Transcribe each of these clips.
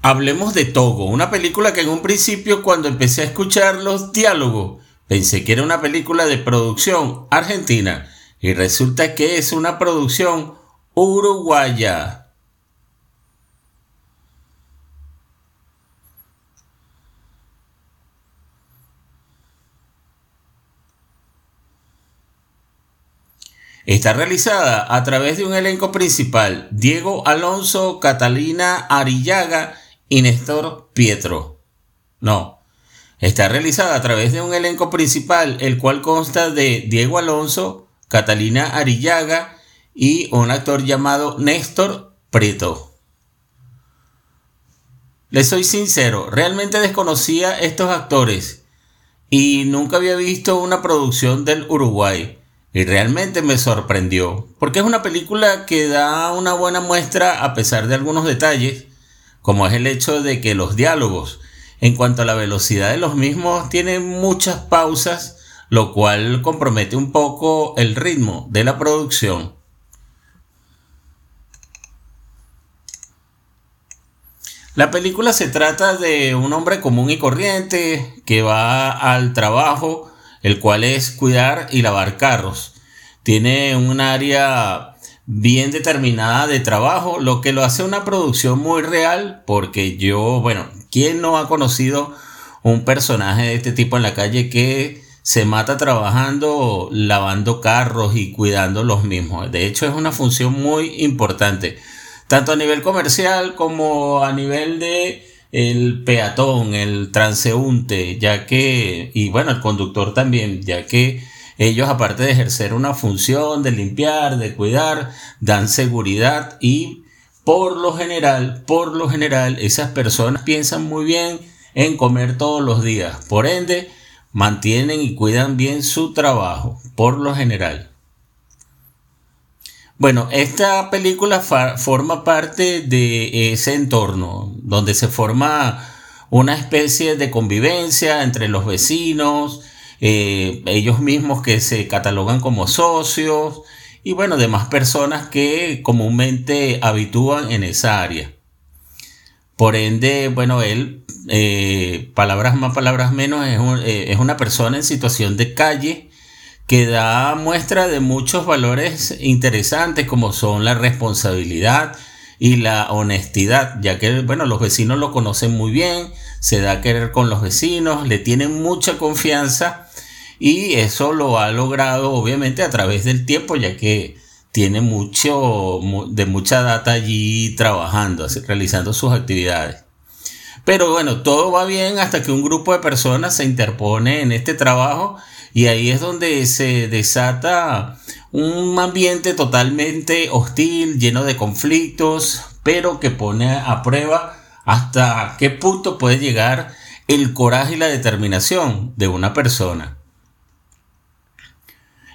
Hablemos de Togo, una película que en un principio cuando empecé a escuchar los diálogos pensé que era una película de producción argentina y resulta que es una producción uruguaya. Está realizada a través de un elenco principal, Diego Alonso, Catalina Arillaga y Néstor Pietro. No, está realizada a través de un elenco principal, el cual consta de Diego Alonso, Catalina Arillaga y un actor llamado Néstor Prieto. Les soy sincero, realmente desconocía estos actores y nunca había visto una producción del Uruguay. Y realmente me sorprendió, porque es una película que da una buena muestra a pesar de algunos detalles, como es el hecho de que los diálogos, en cuanto a la velocidad de los mismos, tienen muchas pausas, lo cual compromete un poco el ritmo de la producción. La película se trata de un hombre común y corriente que va al trabajo el cual es cuidar y lavar carros. Tiene un área bien determinada de trabajo, lo que lo hace una producción muy real, porque yo, bueno, ¿quién no ha conocido un personaje de este tipo en la calle que se mata trabajando, lavando carros y cuidando los mismos? De hecho, es una función muy importante, tanto a nivel comercial como a nivel de el peatón, el transeúnte, ya que, y bueno, el conductor también, ya que ellos aparte de ejercer una función de limpiar, de cuidar, dan seguridad y por lo general, por lo general, esas personas piensan muy bien en comer todos los días. Por ende, mantienen y cuidan bien su trabajo, por lo general. Bueno, esta película forma parte de ese entorno donde se forma una especie de convivencia entre los vecinos, eh, ellos mismos que se catalogan como socios y bueno, demás personas que comúnmente habitúan en esa área. Por ende, bueno, él, eh, palabras más, palabras menos, es, eh, es una persona en situación de calle que da muestra de muchos valores interesantes como son la responsabilidad y la honestidad, ya que bueno, los vecinos lo conocen muy bien, se da a querer con los vecinos, le tienen mucha confianza y eso lo ha logrado obviamente a través del tiempo, ya que tiene mucho de mucha data allí trabajando, realizando sus actividades. Pero bueno, todo va bien hasta que un grupo de personas se interpone en este trabajo y ahí es donde se desata un ambiente totalmente hostil, lleno de conflictos, pero que pone a prueba hasta qué punto puede llegar el coraje y la determinación de una persona.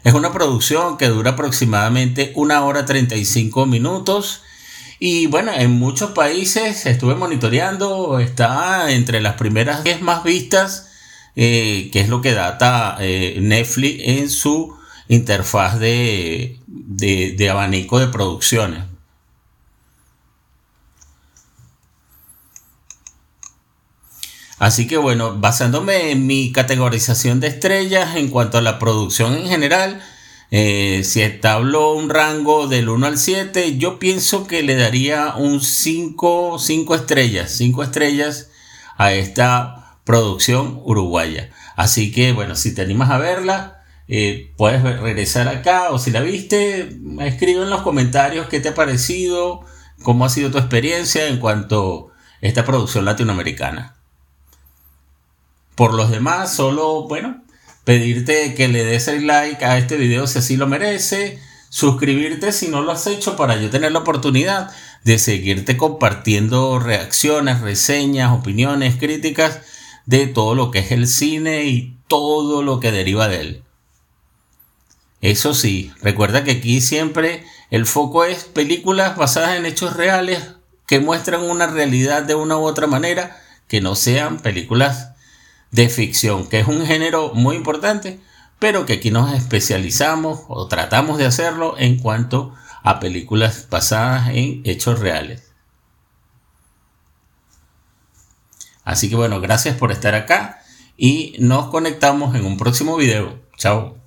Es una producción que dura aproximadamente una hora 35 minutos y bueno, en muchos países estuve monitoreando, está entre las primeras 10 más vistas eh, que es lo que data eh, Netflix en su interfaz de, de abanico de producciones. Así que bueno, basándome en mi categorización de estrellas en cuanto a la producción en general, eh, si establo un rango del 1 al 7, yo pienso que le daría un 5, 5 estrellas, 5 estrellas a esta producción uruguaya. Así que bueno, si te animas a verla, eh, puedes regresar acá o si la viste, escribe en los comentarios qué te ha parecido, cómo ha sido tu experiencia en cuanto a esta producción latinoamericana. Por los demás, solo, bueno, pedirte que le des el like a este video si así lo merece, suscribirte si no lo has hecho para yo tener la oportunidad de seguirte compartiendo reacciones, reseñas, opiniones, críticas de todo lo que es el cine y todo lo que deriva de él. Eso sí, recuerda que aquí siempre el foco es películas basadas en hechos reales que muestran una realidad de una u otra manera, que no sean películas de ficción, que es un género muy importante, pero que aquí nos especializamos o tratamos de hacerlo en cuanto a películas basadas en hechos reales. Así que bueno, gracias por estar acá y nos conectamos en un próximo video. Chao.